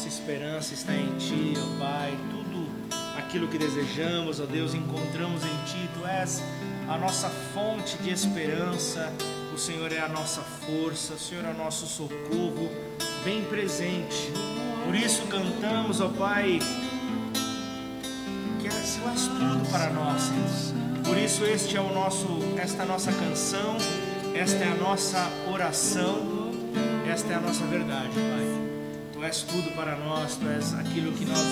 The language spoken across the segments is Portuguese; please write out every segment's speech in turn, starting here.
nossa esperança está em Ti, ó Pai. Tudo aquilo que desejamos, ó Deus, encontramos em Ti. Tu és a nossa fonte de esperança. O Senhor é a nossa força, o Senhor é o nosso socorro, bem presente. Por isso cantamos, ó Pai, que Tu és tudo para nós. Por isso este é o nosso, esta é a nossa canção, esta é a nossa oração, esta é a nossa verdade, Pai. Tu és tudo para nós, Tu és aquilo que nós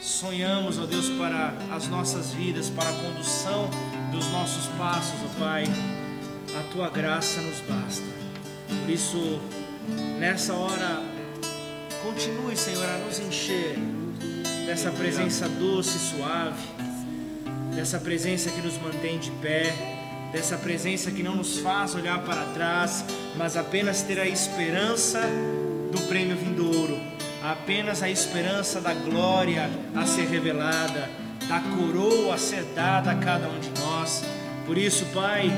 sonhamos, ó Deus, para as nossas vidas, para a condução dos nossos passos, ó Pai. A Tua graça nos basta. Por isso, nessa hora, continue, Senhor, a nos encher dessa presença doce e suave, dessa presença que nos mantém de pé, dessa presença que não nos faz olhar para trás, mas apenas ter a esperança do prêmio vindouro, apenas a esperança da glória a ser revelada, da coroa a ser dada a cada um de nós. Por isso, Pai,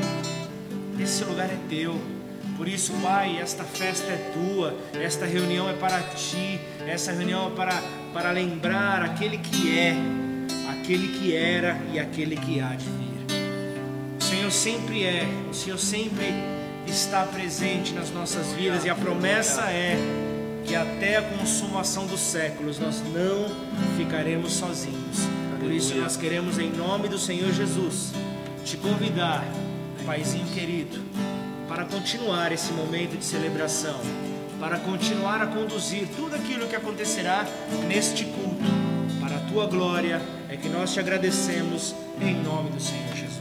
esse lugar é teu. Por isso, Pai, esta festa é tua, esta reunião é para ti, essa reunião é para, para lembrar aquele que é, aquele que era e aquele que há de vir. O Senhor sempre é, o Senhor sempre está presente nas nossas vidas e a promessa é que até a consumação dos séculos nós não ficaremos sozinhos. Por isso nós queremos em nome do Senhor Jesus te convidar, Paizinho querido, para continuar esse momento de celebração, para continuar a conduzir tudo aquilo que acontecerá neste culto. Para a tua glória é que nós te agradecemos em nome do Senhor Jesus.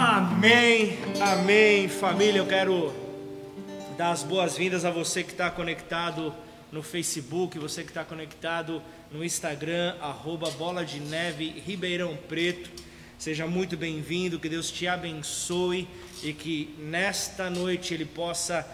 Amém, amém, família. Eu quero dar as boas-vindas a você que está conectado no Facebook, você que está conectado no Instagram, arroba Bola de Neve Ribeirão Preto. Seja muito bem-vindo, que Deus te abençoe e que nesta noite Ele possa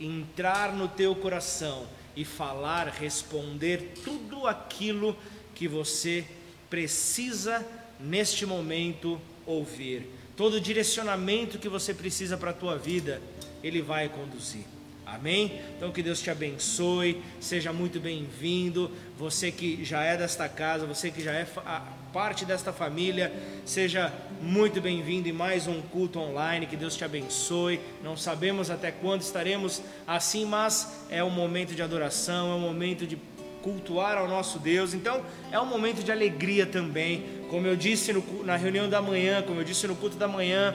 entrar no teu coração e falar, responder tudo aquilo que você precisa neste momento ouvir. Todo direcionamento que você precisa para a tua vida, Ele vai conduzir. Amém? Então que Deus te abençoe, seja muito bem-vindo. Você que já é desta casa, você que já é parte desta família, seja muito bem-vindo em mais um culto online. Que Deus te abençoe. Não sabemos até quando estaremos assim, mas é um momento de adoração, é um momento de cultuar ao nosso Deus. Então, é um momento de alegria também. Como eu disse no, na reunião da manhã, como eu disse no culto da manhã,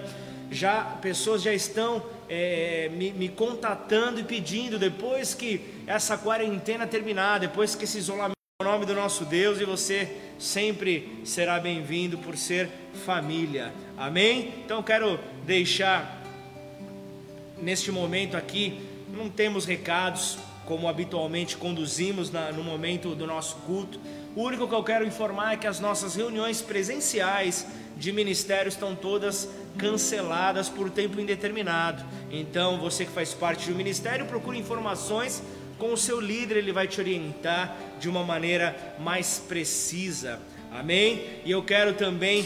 já pessoas já estão é, me, me contatando e pedindo depois que essa quarentena terminar, depois que esse isolamento em nome do nosso Deus e você sempre será bem-vindo por ser família. Amém? Então quero deixar neste momento aqui, não temos recados como habitualmente conduzimos na, no momento do nosso culto. O único que eu quero informar é que as nossas reuniões presenciais de ministério estão todas canceladas por tempo indeterminado. Então, você que faz parte do ministério, procure informações com o seu líder, ele vai te orientar de uma maneira mais precisa. Amém? E eu quero também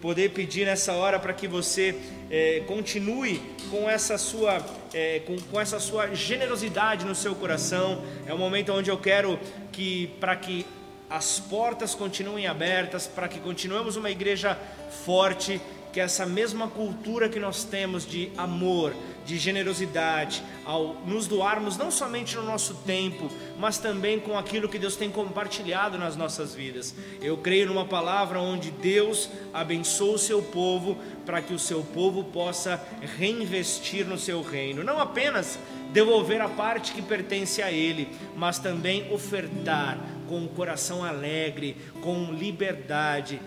poder pedir nessa hora para que você é, continue com essa sua é, com, com, essa sua generosidade no seu coração. É um momento onde eu quero que para que as portas continuem abertas, para que continuemos uma igreja forte, que essa mesma cultura que nós temos de amor, de generosidade, ao nos doarmos não somente no nosso tempo, mas também com aquilo que Deus tem compartilhado nas nossas vidas. Eu creio numa palavra onde Deus abençoa o seu povo para que o seu povo possa reinvestir no seu reino, não apenas devolver a parte que pertence a ele, mas também ofertar com o coração alegre, com liberdade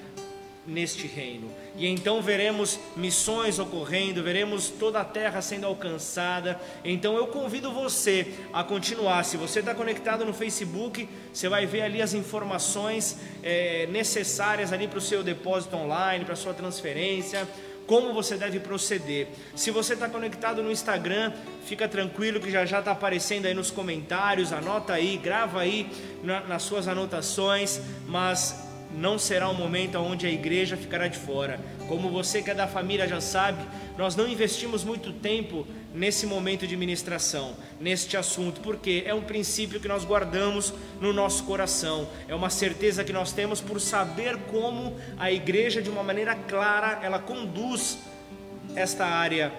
neste reino. E então veremos missões ocorrendo, veremos toda a terra sendo alcançada. Então eu convido você a continuar. Se você está conectado no Facebook, você vai ver ali as informações é, necessárias ali para o seu depósito online, para sua transferência como você deve proceder. Se você está conectado no Instagram, fica tranquilo que já já está aparecendo aí nos comentários, anota aí, grava aí na, nas suas anotações, mas não será um momento onde a igreja ficará de fora. Como você que é da família já sabe, nós não investimos muito tempo nesse momento de ministração, neste assunto, porque é um princípio que nós guardamos no nosso coração, é uma certeza que nós temos por saber como a igreja, de uma maneira clara, ela conduz esta área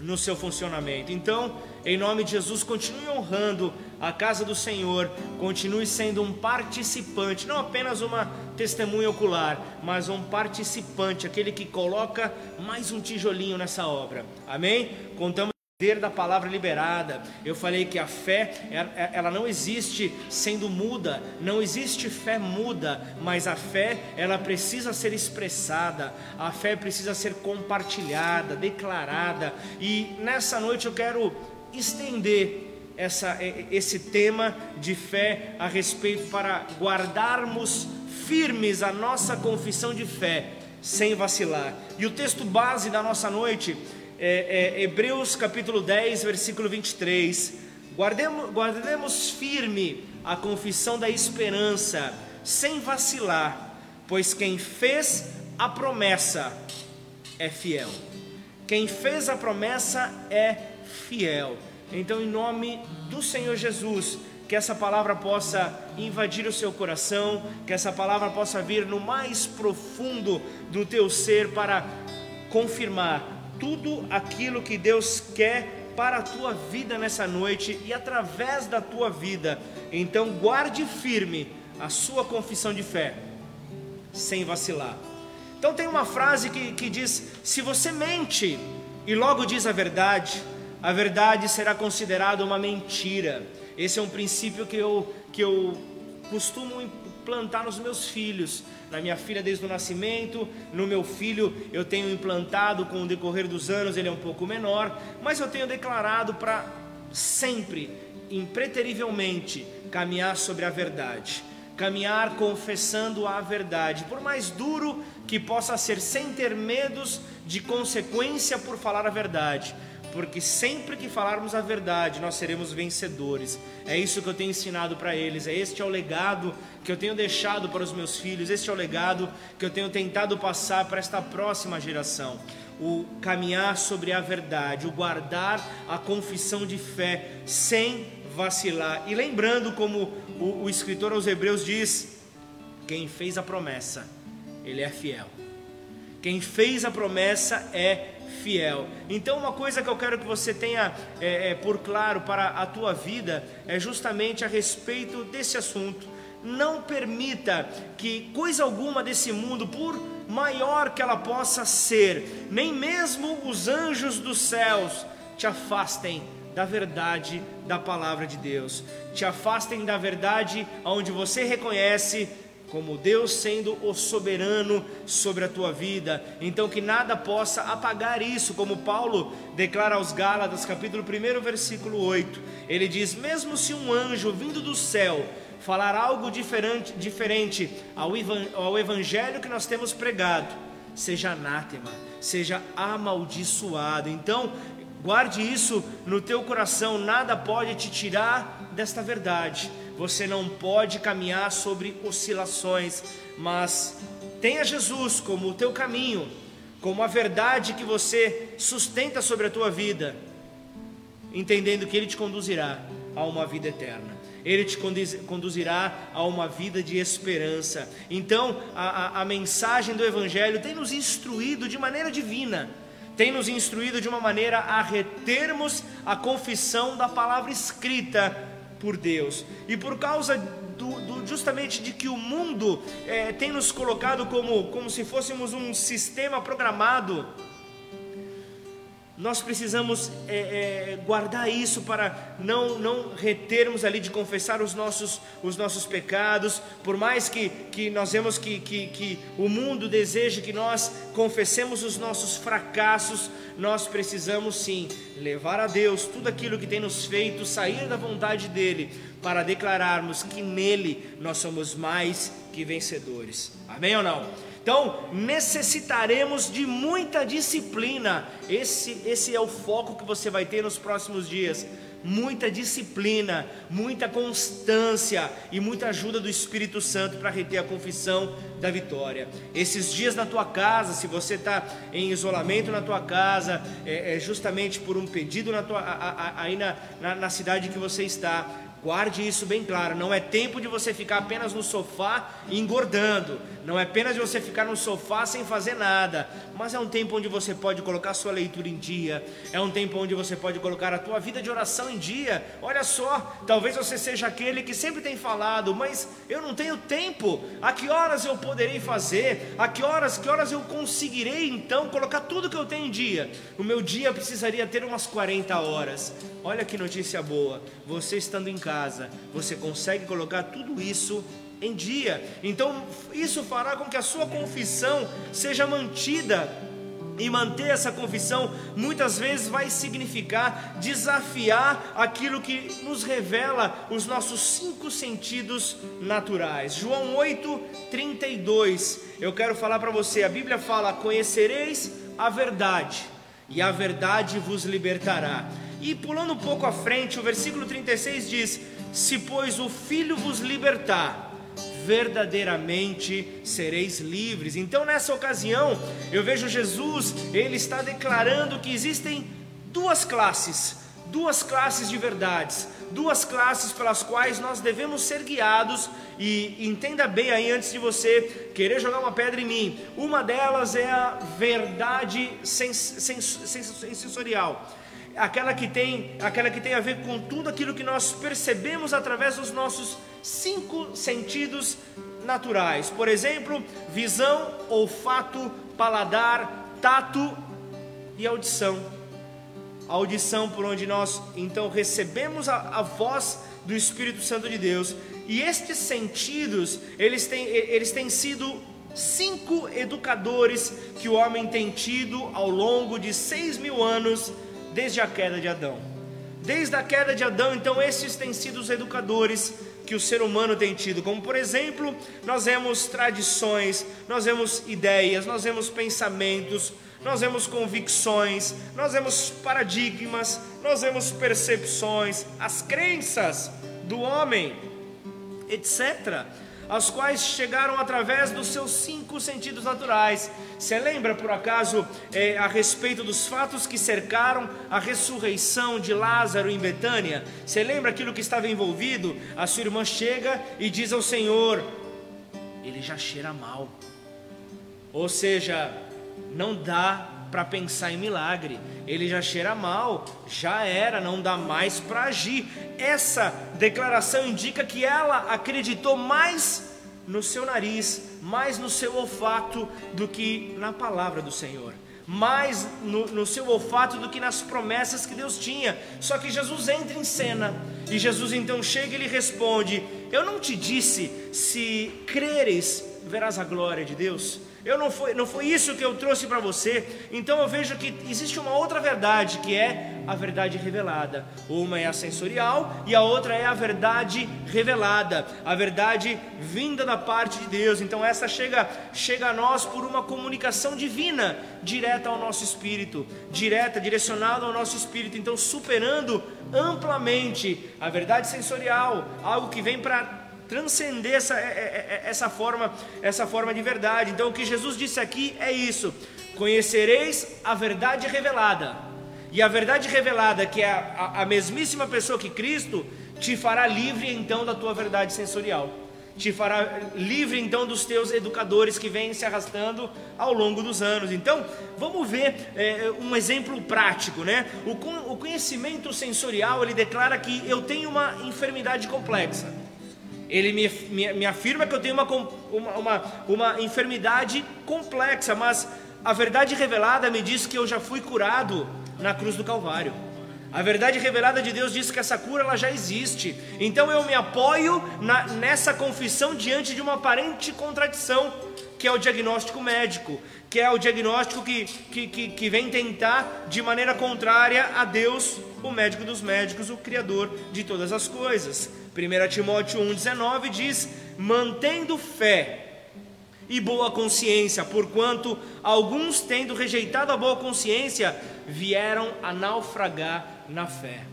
no seu funcionamento. Então, em nome de Jesus, continue honrando a casa do Senhor, continue sendo um participante, não apenas uma testemunha ocular, mas um participante, aquele que coloca mais um tijolinho nessa obra. Amém? Contamos poder da palavra liberada. Eu falei que a fé, ela não existe sendo muda, não existe fé muda, mas a fé, ela precisa ser expressada, a fé precisa ser compartilhada, declarada. E nessa noite eu quero estender essa, esse tema de fé a respeito para guardarmos firmes a nossa confissão de fé sem vacilar. E o texto base da nossa noite é, é Hebreus capítulo 10, versículo 23. Guardemos, guardemos firme a confissão da esperança sem vacilar, pois quem fez a promessa é fiel. Quem fez a promessa é fiel. Então, em nome do Senhor Jesus, que essa palavra possa invadir o seu coração, que essa palavra possa vir no mais profundo do teu ser para confirmar tudo aquilo que Deus quer para a tua vida nessa noite e através da tua vida. Então, guarde firme a sua confissão de fé, sem vacilar. Então, tem uma frase que, que diz: se você mente e logo diz a verdade, a verdade será considerada uma mentira. Esse é um princípio que eu, que eu costumo implantar nos meus filhos. Na minha filha desde o nascimento, no meu filho eu tenho implantado com o decorrer dos anos, ele é um pouco menor, mas eu tenho declarado para sempre, impreterivelmente, caminhar sobre a verdade. Caminhar confessando a verdade, por mais duro que possa ser, sem ter medos de consequência por falar a verdade porque sempre que falarmos a verdade, nós seremos vencedores. É isso que eu tenho ensinado para eles, é este é o legado que eu tenho deixado para os meus filhos, este é o legado que eu tenho tentado passar para esta próxima geração. O caminhar sobre a verdade, o guardar a confissão de fé sem vacilar. E lembrando, como o, o escritor aos Hebreus diz: quem fez a promessa, ele é fiel. Quem fez a promessa é fiel. Então, uma coisa que eu quero que você tenha é, é, por claro para a tua vida é justamente a respeito desse assunto. Não permita que coisa alguma desse mundo, por maior que ela possa ser, nem mesmo os anjos dos céus, te afastem da verdade da palavra de Deus, te afastem da verdade onde você reconhece como Deus sendo o soberano sobre a tua vida. Então que nada possa apagar isso, como Paulo declara aos Gálatas, capítulo 1, versículo 8. Ele diz: "Mesmo se um anjo vindo do céu falar algo diferente, diferente ao, ao evangelho que nós temos pregado, seja anátema, seja amaldiçoado". Então, guarde isso no teu coração, nada pode te tirar desta verdade você não pode caminhar sobre oscilações, mas tenha Jesus como o teu caminho, como a verdade que você sustenta sobre a tua vida, entendendo que Ele te conduzirá a uma vida eterna. Ele te conduzirá a uma vida de esperança. Então, a, a, a mensagem do Evangelho tem nos instruído de maneira divina tem nos instruído de uma maneira a retermos a confissão da palavra escrita por Deus. E por causa do, do, justamente de que o mundo é, tem nos colocado como, como se fôssemos um sistema programado nós precisamos é, é, guardar isso para não, não retermos ali de confessar os nossos, os nossos pecados, por mais que, que nós vemos que, que, que o mundo deseja que nós confessemos os nossos fracassos, nós precisamos sim levar a Deus tudo aquilo que tem nos feito sair da vontade dEle, para declararmos que nele nós somos mais que vencedores. Amém ou não? Então, necessitaremos de muita disciplina. Esse, esse é o foco que você vai ter nos próximos dias. muita disciplina, muita constância e muita ajuda do Espírito Santo para reter a confissão da vitória. Esses dias na tua casa, se você está em isolamento na tua casa, é, é justamente por um pedido na tua, a, a, aí na, na, na cidade que você está, Guarde isso bem claro, não é tempo de você ficar apenas no sofá engordando, não é apenas de você ficar no sofá sem fazer nada, mas é um tempo onde você pode colocar sua leitura em dia, é um tempo onde você pode colocar a tua vida de oração em dia. Olha só, talvez você seja aquele que sempre tem falado, mas eu não tenho tempo. A que horas eu poderei fazer? A que horas, que horas eu conseguirei então colocar tudo que eu tenho em dia? O meu dia precisaria ter umas 40 horas. Olha que notícia boa. Você estando em casa, você consegue colocar tudo isso em dia. Então, isso fará com que a sua confissão seja mantida. E manter essa confissão muitas vezes vai significar desafiar aquilo que nos revela os nossos cinco sentidos naturais. João 8, 32. Eu quero falar para você: a Bíblia fala: Conhecereis a verdade, e a verdade vos libertará. E pulando um pouco à frente, o versículo 36 diz: Se, pois, o Filho vos libertar, verdadeiramente sereis livres. Então, nessa ocasião, eu vejo Jesus, ele está declarando que existem duas classes, duas classes de verdades, duas classes pelas quais nós devemos ser guiados. E entenda bem aí antes de você querer jogar uma pedra em mim. Uma delas é a verdade sens sens sensorial aquela que tem, aquela que tem a ver com tudo aquilo que nós percebemos através dos nossos cinco sentidos naturais. Por exemplo, visão, olfato, paladar, tato e audição. A audição por onde nós então recebemos a, a voz do Espírito Santo de Deus. E estes sentidos, eles têm, eles têm sido cinco educadores que o homem tem tido ao longo de seis mil anos desde a queda de Adão. Desde a queda de Adão, então, esses têm sido os educadores que o ser humano tem tido, como por exemplo, nós vemos tradições, nós vemos ideias, nós vemos pensamentos, nós vemos convicções, nós vemos paradigmas, nós vemos percepções, as crenças do homem, etc as quais chegaram através dos seus cinco sentidos naturais. Você lembra, por acaso, é, a respeito dos fatos que cercaram a ressurreição de Lázaro em Betânia? Você lembra aquilo que estava envolvido? A sua irmã chega e diz ao Senhor: Ele já cheira mal. Ou seja, não dá para pensar em milagre. Ele já cheira mal, já era, não dá mais para agir. Essa declaração indica que ela acreditou mais no seu nariz, mais no seu olfato do que na palavra do Senhor, mais no, no, seu olfato do que nas promessas que Deus tinha. Só que Jesus entra em cena e Jesus então chega e lhe responde: Eu não te disse, se creres, verás a glória de Deus. Eu não foi, não foi isso que eu trouxe para você. Então eu vejo que existe uma outra verdade que é a verdade revelada. Uma é a sensorial e a outra é a verdade revelada, a verdade vinda da parte de Deus. Então essa chega chega a nós por uma comunicação divina, direta ao nosso espírito, direta, direcionada ao nosso espírito. Então superando amplamente a verdade sensorial, algo que vem para transcender essa, é, é, é, essa, forma, essa forma de verdade. Então, o que Jesus disse aqui é isso: conhecereis a verdade revelada, e a verdade revelada, que é a, a, mesmíssima pessoa que Cristo, te fará livre então da tua verdade sensorial te fará livre então dos teus educadores que vêm se arrastando ao longo dos anos. Então, vamos ver é, um exemplo prático, né? O, o conhecimento sensorial ele declara que eu tenho uma enfermidade complexa ele me, me, me afirma que eu tenho uma, uma, uma, uma enfermidade complexa, mas a verdade revelada me diz que eu já fui curado na cruz do Calvário. A verdade revelada de Deus diz que essa cura ela já existe. Então eu me apoio na, nessa confissão diante de uma aparente contradição, que é o diagnóstico médico, que é o diagnóstico que, que, que, que vem tentar de maneira contrária a Deus, o médico dos médicos, o Criador de todas as coisas. 1 Timóteo 1,19 diz: mantendo fé e boa consciência, porquanto alguns, tendo rejeitado a boa consciência, vieram a naufragar na fé.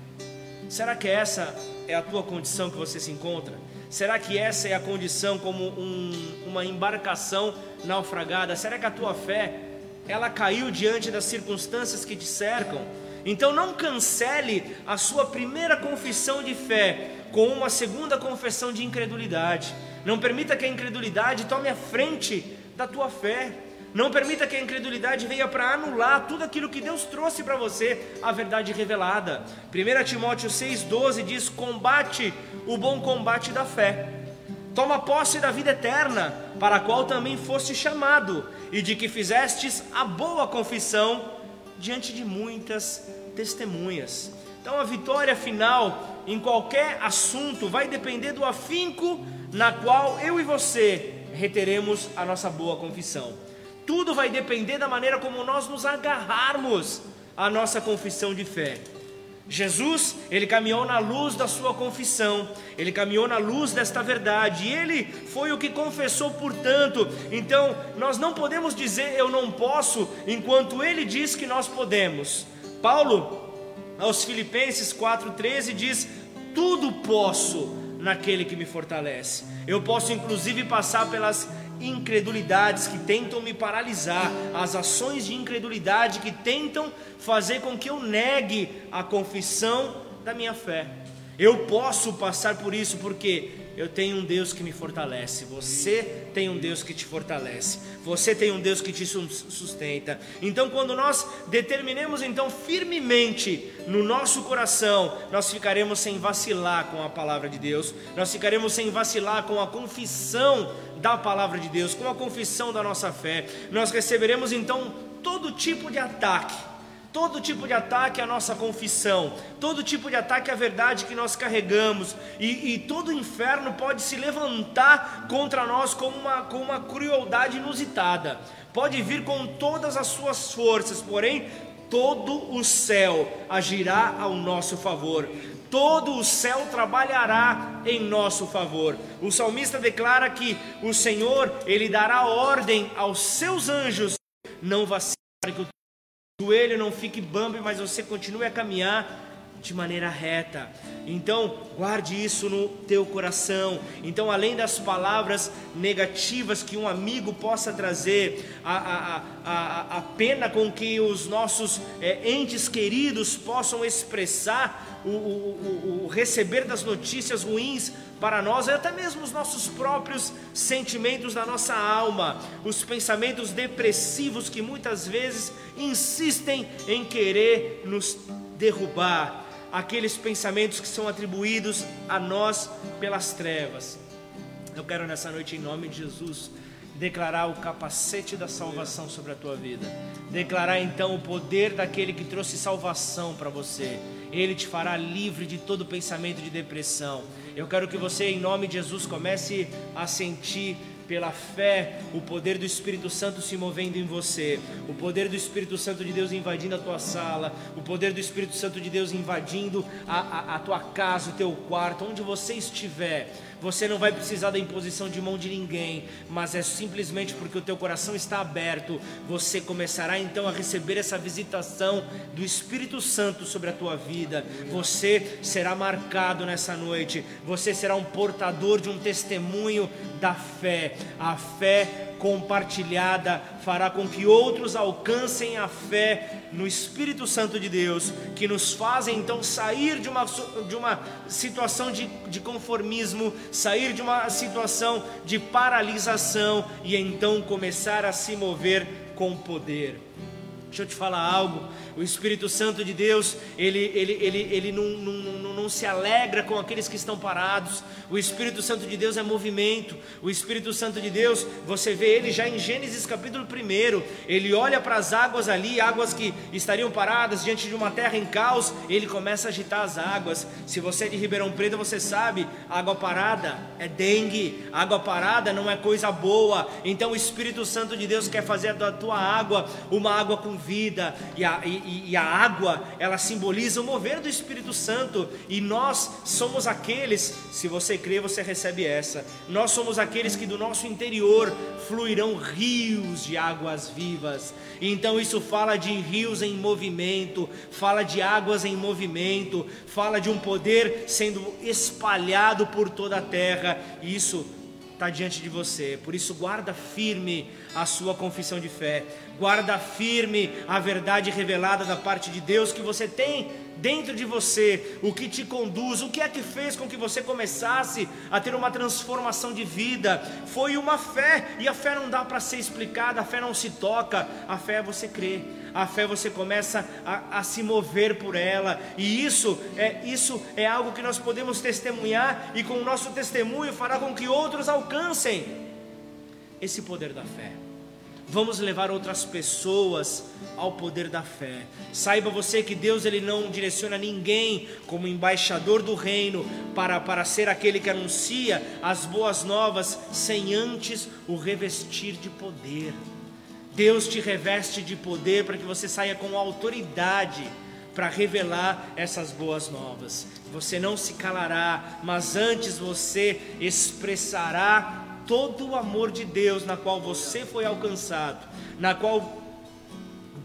Será que essa é a tua condição que você se encontra? Será que essa é a condição como um, uma embarcação naufragada? Será que a tua fé ela caiu diante das circunstâncias que te cercam? Então não cancele a sua primeira confissão de fé com uma segunda confissão de incredulidade. Não permita que a incredulidade tome a frente da tua fé. Não permita que a incredulidade venha para anular tudo aquilo que Deus trouxe para você, a verdade revelada. 1 Timóteo 6,12 diz: Combate o bom combate da fé. Toma posse da vida eterna, para a qual também foste chamado, e de que fizestes a boa confissão diante de muitas testemunhas. Então a vitória final em qualquer assunto vai depender do afinco na qual eu e você reteremos a nossa boa confissão. Tudo vai depender da maneira como nós nos agarrarmos à nossa confissão de fé. Jesus, ele caminhou na luz da sua confissão, ele caminhou na luz desta verdade, e ele foi o que confessou, portanto. Então, nós não podemos dizer eu não posso, enquanto ele diz que nós podemos. Paulo, aos Filipenses 4,13, diz: Tudo posso naquele que me fortalece. Eu posso, inclusive, passar pelas incredulidades que tentam me paralisar, as ações de incredulidade que tentam fazer com que eu negue a confissão da minha fé. Eu posso passar por isso porque eu tenho um Deus que me fortalece. Você tem um Deus que te fortalece. Você tem um Deus que te sustenta. Então, quando nós determinemos então firmemente no nosso coração, nós ficaremos sem vacilar com a palavra de Deus. Nós ficaremos sem vacilar com a confissão da palavra de Deus, com a confissão da nossa fé. Nós receberemos então todo tipo de ataque todo tipo de ataque à nossa confissão, todo tipo de ataque à verdade que nós carregamos, e, e todo inferno pode se levantar contra nós com uma, com uma crueldade inusitada, pode vir com todas as suas forças, porém, todo o céu agirá ao nosso favor. Todo o céu trabalhará em nosso favor. O salmista declara que o Senhor, ele dará ordem aos seus anjos, não vacile que o joelho não fique bambi, mas você continue a caminhar de maneira reta. Então, guarde isso no teu coração. Então, além das palavras negativas que um amigo possa trazer, a, a, a, a pena com que os nossos é, entes queridos possam expressar o, o, o, o receber das notícias ruins para nós, até mesmo os nossos próprios sentimentos da nossa alma, os pensamentos depressivos que muitas vezes insistem em querer nos derrubar, aqueles pensamentos que são atribuídos a nós pelas trevas. Eu quero nessa noite, em nome de Jesus, declarar o capacete da salvação sobre a tua vida, declarar então o poder daquele que trouxe salvação para você. Ele te fará livre de todo pensamento de depressão. Eu quero que você, em nome de Jesus, comece a sentir pela fé, o poder do Espírito Santo se movendo em você, o poder do Espírito Santo de Deus invadindo a tua sala, o poder do Espírito Santo de Deus invadindo a, a, a tua casa, o teu quarto, onde você estiver você não vai precisar da imposição de mão de ninguém, mas é simplesmente porque o teu coração está aberto, você começará então a receber essa visitação do Espírito Santo sobre a tua vida. Você será marcado nessa noite, você será um portador de um testemunho da fé. A fé compartilhada fará com que outros alcancem a fé no Espírito Santo de Deus, que nos fazem então sair de uma, de uma situação de, de conformismo, sair de uma situação de paralisação e então começar a se mover com poder. Deixa eu te falar algo. O Espírito Santo de Deus, ele, ele, ele, ele não, não, não, se alegra com aqueles que estão parados. O Espírito Santo de Deus é movimento. O Espírito Santo de Deus, você vê ele já em Gênesis capítulo 1. Ele olha para as águas ali, águas que estariam paradas diante de uma terra em caos. Ele começa a agitar as águas. Se você é de Ribeirão Preto, você sabe: água parada é dengue. Água parada não é coisa boa. Então o Espírito Santo de Deus quer fazer da tua água uma água com vida e a, e, e a água, ela simboliza o mover do Espírito Santo e nós somos aqueles, se você crê, você recebe essa. Nós somos aqueles que do nosso interior fluirão rios de águas vivas. Então isso fala de rios em movimento, fala de águas em movimento, fala de um poder sendo espalhado por toda a terra. Isso está diante de você. Por isso, guarda firme a sua confissão de fé, guarda firme a verdade revelada da parte de Deus que você tem dentro de você, o que te conduz, o que é que fez com que você começasse a ter uma transformação de vida. Foi uma fé, e a fé não dá para ser explicada, a fé não se toca, a fé é você crer a fé você começa a, a, se mover por ela, e isso é, isso é algo que nós podemos testemunhar, e com o nosso testemunho fará com que outros alcancem esse poder da fé. Vamos levar outras pessoas ao poder da fé. Saiba você que Deus ele não direciona ninguém como embaixador do reino para, para ser aquele que anuncia as boas novas sem antes o revestir de poder. Deus te reveste de poder para que você saia com autoridade para revelar essas boas novas. Você não se calará, mas antes você expressará todo o amor de Deus na qual você foi alcançado, na qual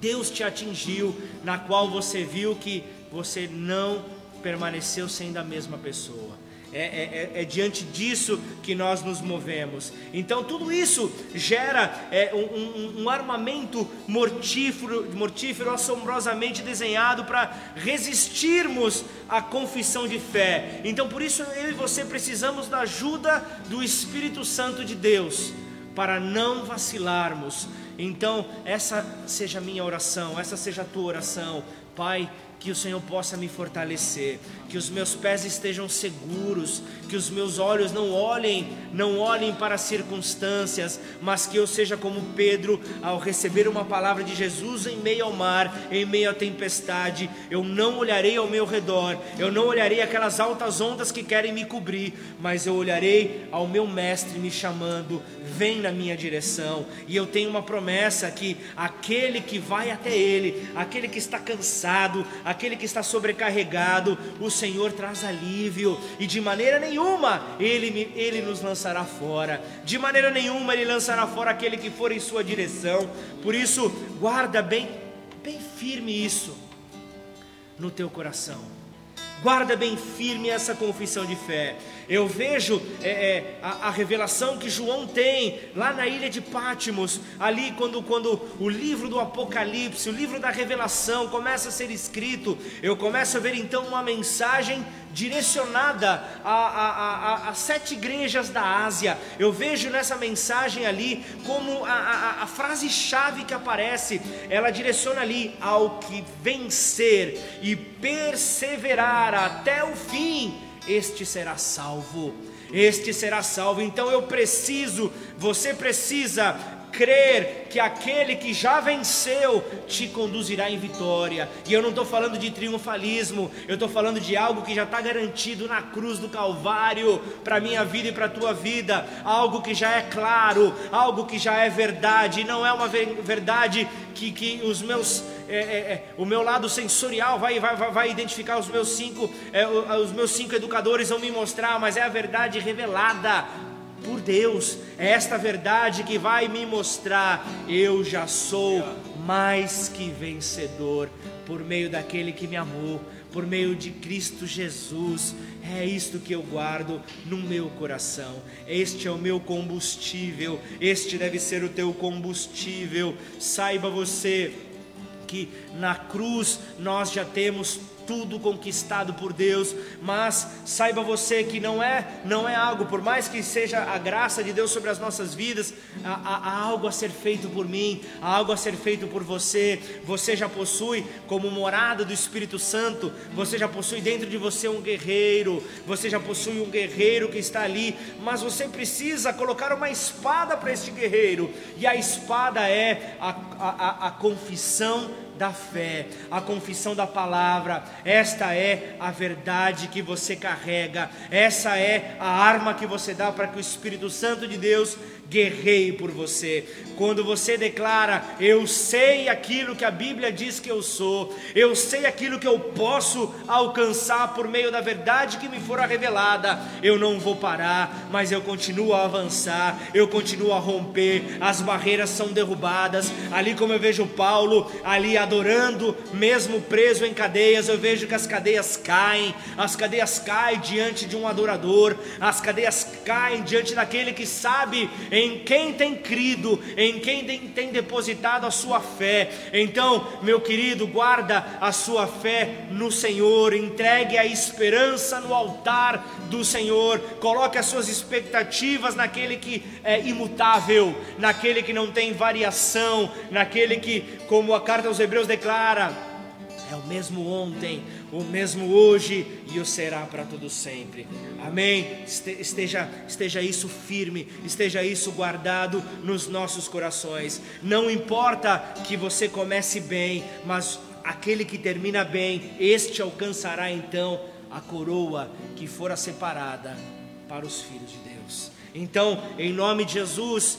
Deus te atingiu, na qual você viu que você não permaneceu sendo a mesma pessoa. É, é, é, é, diante disso que nós nos movemos. Então tudo isso gera é, um, um, armamento mortífero, mortífero assombrosamente desenhado para resistirmos à confissão de fé. Então por isso eu e você precisamos da ajuda do Espírito Santo de Deus para não vacilarmos. Então essa seja a minha oração, essa seja a tua oração, Pai que o Senhor possa me fortalecer, que os meus pés estejam seguros, que os meus olhos não olhem, não olhem para as circunstâncias, mas que eu seja como Pedro ao receber uma palavra de Jesus em meio ao mar, em meio à tempestade, eu não olharei ao meu redor, eu não olharei aquelas altas ondas que querem me cobrir, mas eu olharei ao meu mestre me chamando, vem na minha direção, e eu tenho uma promessa que aquele que vai até ele, aquele que está cansado, aquele que está sobrecarregado, o Senhor traz alívio, e de maneira nenhuma ele, ele nos lançará fora, de maneira nenhuma ele lançará fora aquele que for em sua direção. Por isso, guarda bem, bem firme isso no teu coração. Guarda bem firme essa confissão de fé. Eu vejo é, é, a, a, revelação que João tem lá na ilha de Pátimos, ali quando, quando o livro do Apocalipse, o livro da revelação começa a ser escrito, eu começo a ver então uma mensagem direcionada a, a, a, sete igrejas da Ásia. Eu vejo nessa mensagem ali como a frase-chave que aparece, ela direciona ali ao que vencer e perseverar até o fim este será salvo. Este será salvo. Então eu preciso, você precisa crer que aquele que já venceu te conduzirá em vitória. E eu não estou falando de triunfalismo, eu estou falando de algo que já está garantido na cruz do Calvário para minha vida e para a tua vida. Algo que já é claro, algo que já é verdade. Não é uma verdade que, que os meus é, é, é, o meu lado sensorial vai, vai, vai identificar os meus cinco, é, os meus cinco educadores vão me mostrar, mas é a verdade revelada por Deus. É esta verdade que vai me mostrar: eu já sou mais que vencedor por meio daquele que me amou, por meio de Cristo Jesus. É isto que eu guardo no meu coração. Este é o meu combustível. Este deve ser o teu combustível. Saiba você que na cruz nós já temos tudo conquistado por Deus, mas saiba você que não é, não é algo, por mais que seja a graça de Deus sobre as nossas vidas, há, há, algo a ser feito por mim, há algo a ser feito por você. Você já possui, como morada do Espírito Santo, você já possui dentro de você um guerreiro, você já possui um guerreiro que está ali, mas você precisa colocar uma espada para este guerreiro, e a espada é a, a, a confissão da fé, a confissão da palavra. Esta é a verdade que você carrega, essa é a arma que você dá para que o Espírito Santo de Deus guerreie por você. Quando você declara, eu sei aquilo que a Bíblia diz que eu sou, eu sei aquilo que eu posso alcançar por meio da verdade que me fora revelada, eu não vou parar, mas eu continuo a avançar, eu continuo a romper, as barreiras são derrubadas. Ali, como eu vejo Paulo, ali adorando, mesmo preso em cadeias, eu vejo que as cadeias caem, as cadeias caem diante de um adorador, as cadeias caem diante daquele que sabe em quem tem crido, em quem tem depositado a sua fé. Então, meu querido, guarda a sua fé no Senhor, entregue a esperança no altar do Senhor, coloque as suas expectativas naquele que é imutável, naquele que não tem variação, naquele que, como a carta aos Hebreus declara, é o mesmo ontem, o mesmo hoje e o será para todo sempre. Amém. Esteja, esteja isso firme, esteja isso guardado nos nossos corações. Não importa que você comece bem, mas aquele que termina bem, este alcançará então a coroa que fora separada para os filhos de Deus. Então, em nome de Jesus,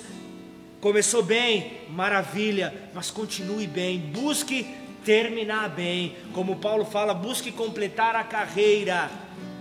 começou bem, maravilha, mas continue bem, busque terminar bem. Como Paulo fala, busque completar a carreira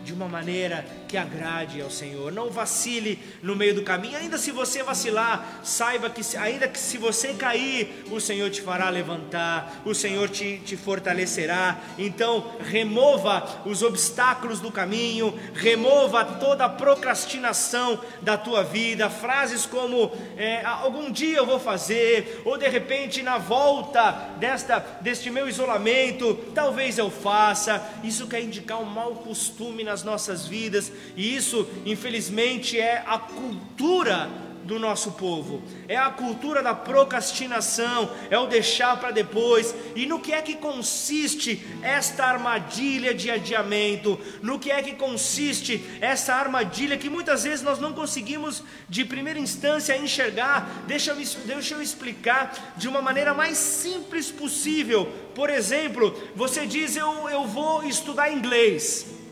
de uma maneira que agrade ao Senhor. Não vacile no meio do caminho. Ainda se você vacilar, saiba que ainda que se você cair, o Senhor te fará levantar, o Senhor te, te fortalecerá. Então, remova os obstáculos do caminho, remova toda a procrastinação da tua vida. Frases como é, algum dia eu vou fazer, ou de repente na volta desta deste meu isolamento, talvez eu faça. Isso quer indicar um mau costume nas nossas vidas e isso, infelizmente, é a cultura do nosso povo. É a cultura da procrastinação, é o deixar para depois. E no que é que consiste esta armadilha de adiamento? No que é que consiste essa armadilha que muitas vezes nós não conseguimos de primeira instância enxergar? Deixa eu, deixa eu explicar de uma maneira mais simples possível. Por exemplo, você diz eu, eu vou estudar inglês.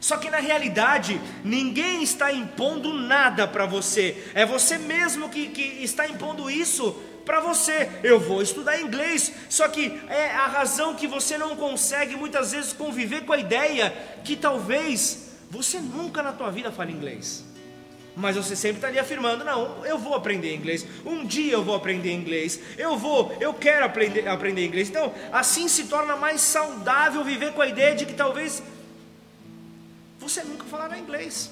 Só que na realidade, ninguém está impondo nada para você, é você mesmo que, que está impondo isso para você. Eu vou estudar inglês, só que é a razão que você não consegue muitas vezes conviver com a ideia que talvez você nunca na tua vida fale inglês. Mas você sempre está ali afirmando: não, eu vou aprender inglês. Um dia eu vou aprender inglês. Eu vou, eu quero aprender, aprender inglês. Então, assim se torna mais saudável viver com a ideia de que talvez você nunca falará inglês.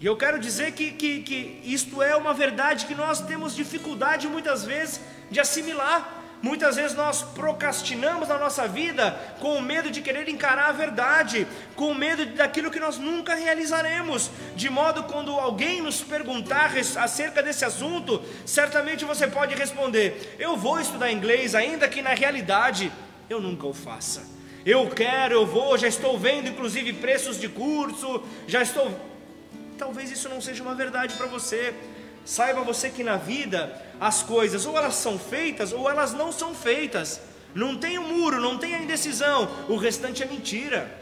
E eu quero dizer que, que, que isto é uma verdade que nós temos dificuldade muitas vezes de assimilar. Muitas vezes nós procrastinamos na nossa vida com o medo de querer encarar a verdade, com o medo daquilo que nós nunca realizaremos. De modo quando alguém nos perguntar acerca desse assunto, certamente você pode responder: Eu vou estudar inglês, ainda que na realidade eu nunca o faça. Eu quero, eu vou, já estou vendo inclusive preços de curso, já estou. Talvez isso não seja uma verdade para você. Saiba você que na vida as coisas ou elas são feitas ou elas não são feitas. Não tem o um muro, não tem a indecisão. O restante é mentira.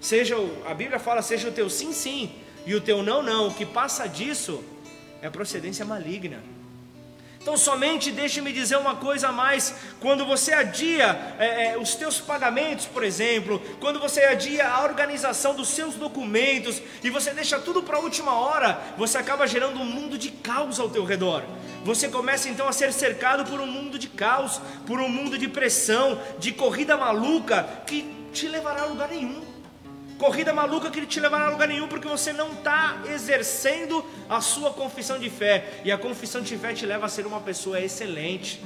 Seja a Bíblia fala, seja o teu sim, sim e o teu não, não. O que passa disso é procedência maligna. Então, somente deixe-me dizer uma coisa a mais: quando você adia é, é, os teus pagamentos, por exemplo, quando você adia a organização dos seus documentos e você deixa tudo para a última hora, você acaba gerando um mundo de caos ao teu redor. Você começa então a ser cercado por um mundo de caos, por um mundo de pressão, de corrida maluca que te levará a lugar nenhum. Corrida maluca que te levará a lugar nenhum, porque você não está exercendo a sua confissão de fé. E a confissão de fé te leva a ser uma pessoa excelente.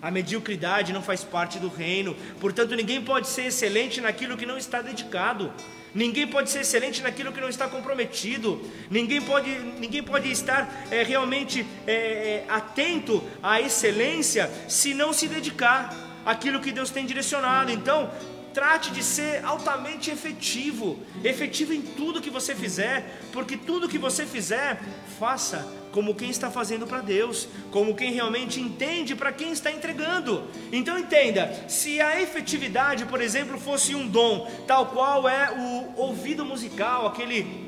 A mediocridade não faz parte do reino. Portanto, ninguém pode ser excelente naquilo que não está dedicado. Ninguém pode ser excelente naquilo que não está comprometido. Ninguém pode, ninguém pode estar é, realmente é, atento à excelência se não se dedicar àquilo que Deus tem direcionado. Então, trate de ser altamente efetivo, efetivo em tudo que você fizer, porque tudo que você fizer, faça como quem está fazendo para Deus, como quem realmente entende para quem está entregando. Então entenda, se a efetividade, por exemplo, fosse um dom, tal qual é o ouvido musical, aquele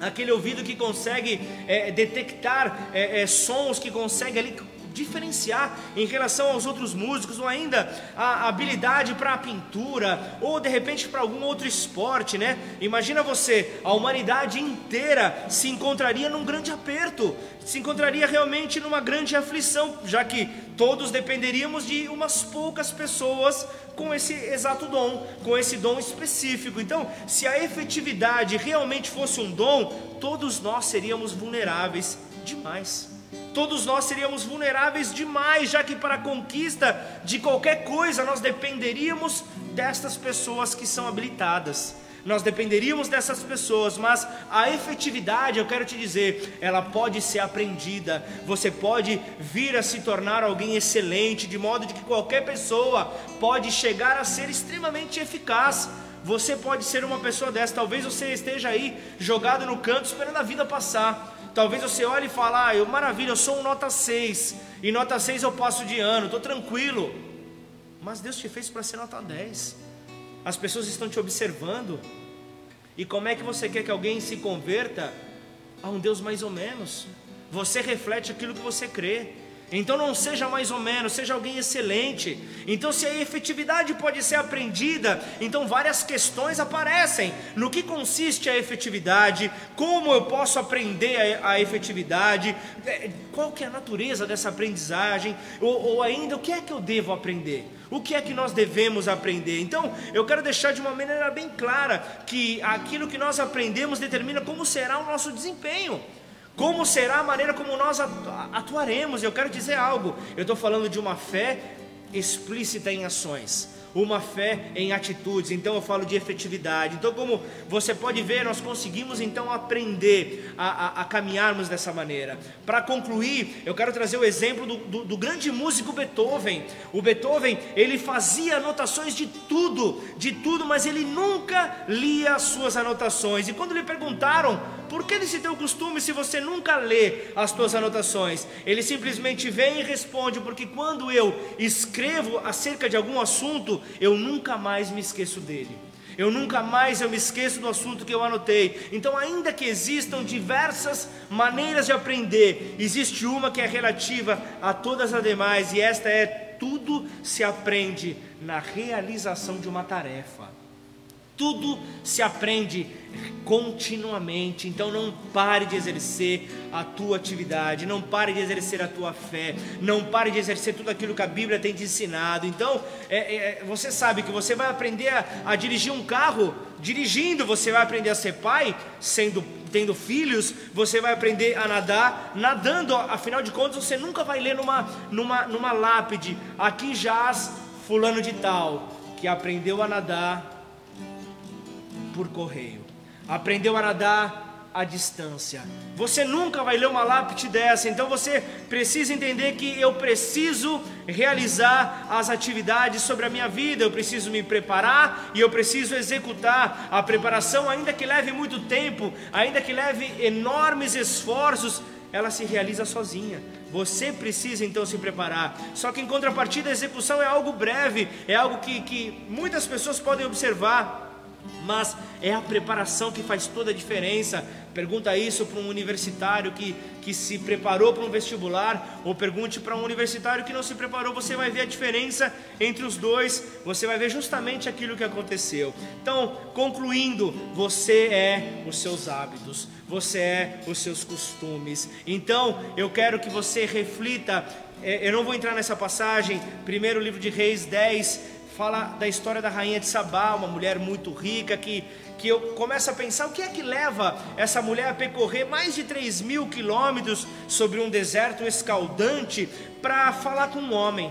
aquele ouvido que consegue é, detectar é, é, sons, que consegue ali diferenciar em relação aos outros músicos, ou ainda a habilidade para a pintura, ou de repente para algum outro esporte, né? Imagina você, a humanidade inteira se encontraria num grande aperto, se encontraria realmente numa grande aflição, já que todos dependeríamos de umas poucas pessoas com esse exato dom, com esse dom específico. Então, se a efetividade realmente fosse um dom, todos nós seríamos vulneráveis demais todos nós seríamos vulneráveis demais, já que para a conquista de qualquer coisa nós dependeríamos destas pessoas que são habilitadas. Nós dependeríamos dessas pessoas, mas a efetividade, eu quero te dizer, ela pode ser aprendida. Você pode vir a se tornar alguém excelente, de modo de que qualquer pessoa pode chegar a ser extremamente eficaz. Você pode ser uma pessoa dessa. Talvez você esteja aí jogado no canto esperando a vida passar. Talvez você olhe e fale, ah, eu, maravilha, eu sou um nota 6, e nota 6 eu passo de ano, estou tranquilo. Mas Deus te fez para ser nota 10. As pessoas estão te observando. E como é que você quer que alguém se converta a um Deus mais ou menos? Você reflete aquilo que você crê. Então não seja mais ou menos, seja alguém excelente. Então, se a efetividade pode ser aprendida, então várias questões aparecem. No que consiste a efetividade? Como eu posso aprender a, a efetividade? É, qual que é a natureza dessa aprendizagem? Ou, ou ainda, o que é que eu devo aprender? O que é que nós devemos aprender? Então, eu quero deixar de uma maneira bem clara que aquilo que nós aprendemos determina como será o nosso desempenho. Como será a maneira como nós atuaremos? Eu quero dizer algo. Eu estou falando de uma fé explícita em ações uma fé em atitudes. Então eu falo de efetividade. Então, como você pode ver, nós conseguimos então aprender a, a, a caminharmos dessa maneira. Para concluir, eu quero trazer o exemplo do, do, do, grande músico Beethoven. O Beethoven ele fazia anotações de tudo, de tudo, mas ele nunca lia as suas anotações. E quando lhe perguntaram por que desse teu costume se você nunca lê as tuas anotações, ele simplesmente vem e responde: porque quando eu escrevo acerca de algum assunto eu nunca mais me esqueço dele. Eu nunca mais eu me esqueço do assunto que eu anotei. Então, ainda que existam diversas maneiras de aprender, existe uma que é relativa a todas as demais, e esta é tudo se aprende na realização de uma tarefa. Tudo se aprende continuamente. Então não pare de exercer a tua atividade, não pare de exercer a tua fé, não pare de exercer tudo aquilo que a Bíblia tem te ensinado. Então é, é, você sabe que você vai aprender a, a, dirigir um carro dirigindo, você vai aprender a ser pai, sendo tendo filhos, você vai aprender a nadar nadando. Afinal de contas, você nunca vai ler numa numa numa lápide aqui jaz fulano de tal que aprendeu a nadar por correio. Aprendeu a nadar à distância. Você nunca vai ler uma lápide dessa, então você precisa entender que eu preciso realizar as atividades sobre a minha vida, eu preciso me preparar e eu preciso executar a preparação, ainda que leve muito tempo, ainda que leve enormes esforços, ela se realiza sozinha. Você precisa então se preparar. Só que em contrapartida, a execução é algo breve, é algo que, que muitas pessoas podem observar mas é a preparação que faz toda a diferença. Pergunta isso para um universitário que, que se preparou para um vestibular, ou pergunte para um universitário que não se preparou, você vai ver a diferença entre os dois, você vai ver justamente aquilo que aconteceu. Então, concluindo, você é os seus hábitos, você é os seus costumes. Então, eu quero que você reflita. É, eu não vou entrar nessa passagem, primeiro livro de Reis 10 fala da história da rainha de Sabá, uma mulher muito rica que, que eu começo a pensar o que é que leva essa mulher a percorrer mais de 3 mil quilômetros sobre um deserto escaldante para falar com um homem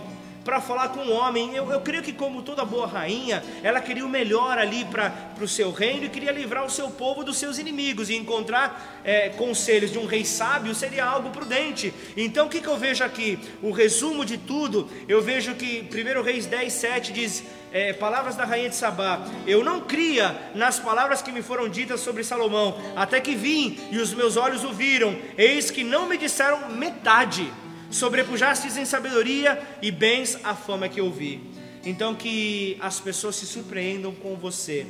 para falar com o homem. Eu, eu creio que, como toda boa rainha, ela queria o melhor ali para o seu reino e queria livrar o seu povo dos seus inimigos. E encontrar é, conselhos de um rei sábio seria algo prudente. Então, o que, que eu vejo aqui? O resumo de tudo, eu vejo que 1 Reis 10, 7 diz é, palavras da rainha de Sabá: Eu não cria nas palavras que me foram ditas sobre Salomão, até que vim e os meus olhos o viram, eis que não me disseram metade, sobrepujastes em sabedoria e bens a fama que ouvi. Então, que as pessoas se surpreendam com você.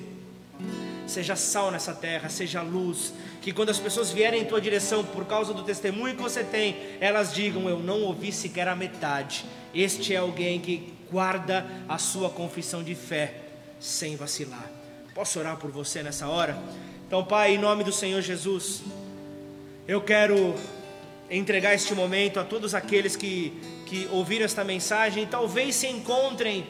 Seja sal nessa terra, seja luz. Que quando as pessoas vierem em tua direção por causa do testemunho que você tem, elas digam: Eu não ouvi sequer a metade. Este é alguém que guarda a sua confissão de fé sem vacilar. Posso orar por você nessa hora? Então, Pai, em nome do Senhor Jesus, eu quero entregar este momento a todos aqueles que, que ouviram esta mensagem e talvez se encontrem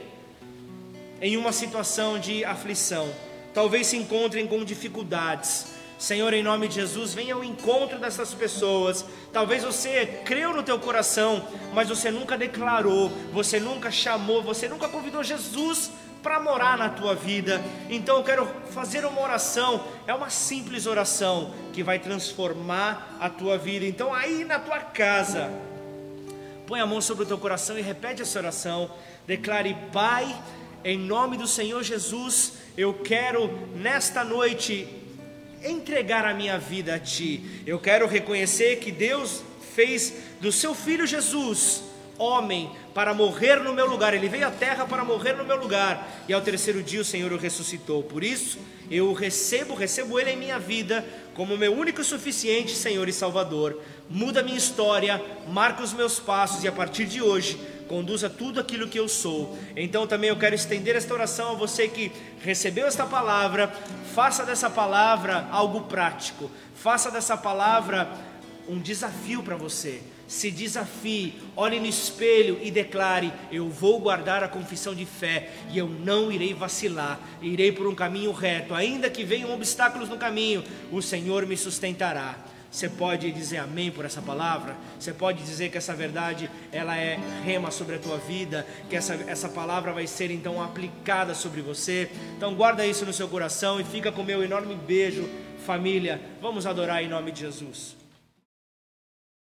em uma situação de aflição, talvez se encontrem com dificuldades Senhor, em nome de Jesus, venha ao encontro dessas pessoas. Talvez você creu no teu coração, mas você nunca declarou, você nunca chamou, você nunca convidou Jesus para morar na tua vida. Então eu quero fazer uma oração, é uma simples oração que vai transformar a tua vida. Então aí na tua casa, põe a mão sobre o teu coração e repete essa oração. Declare, Pai, em nome do Senhor Jesus, eu quero nesta noite entregar a minha vida a Ti. Eu quero reconhecer que Deus fez do Seu Filho Jesus homem para morrer no meu lugar. Ele veio à terra para morrer no meu lugar. E ao terceiro dia o Senhor o ressuscitou. Por isso, eu o recebo, recebo Ele em minha vida como meu único e suficiente Senhor e Salvador. Muda minha história, marca os meus passos e a partir de hoje conduza tudo aquilo que eu sou. Então também eu quero estender esta oração a você que recebeu esta palavra, faça dessa palavra algo prático, faça dessa palavra um desafio para você. Se desafie, olhe no espelho e declare: Eu vou guardar a confissão de fé e eu não irei vacilar, irei por um caminho reto, ainda que venham obstáculos no caminho, o Senhor me sustentará. Você pode dizer amém por essa palavra? Você pode dizer que essa verdade ela é rema sobre a tua vida, que essa, essa palavra vai ser então aplicada sobre você. Então guarda isso no seu coração e fica com meu enorme beijo, família. Vamos adorar em nome de Jesus.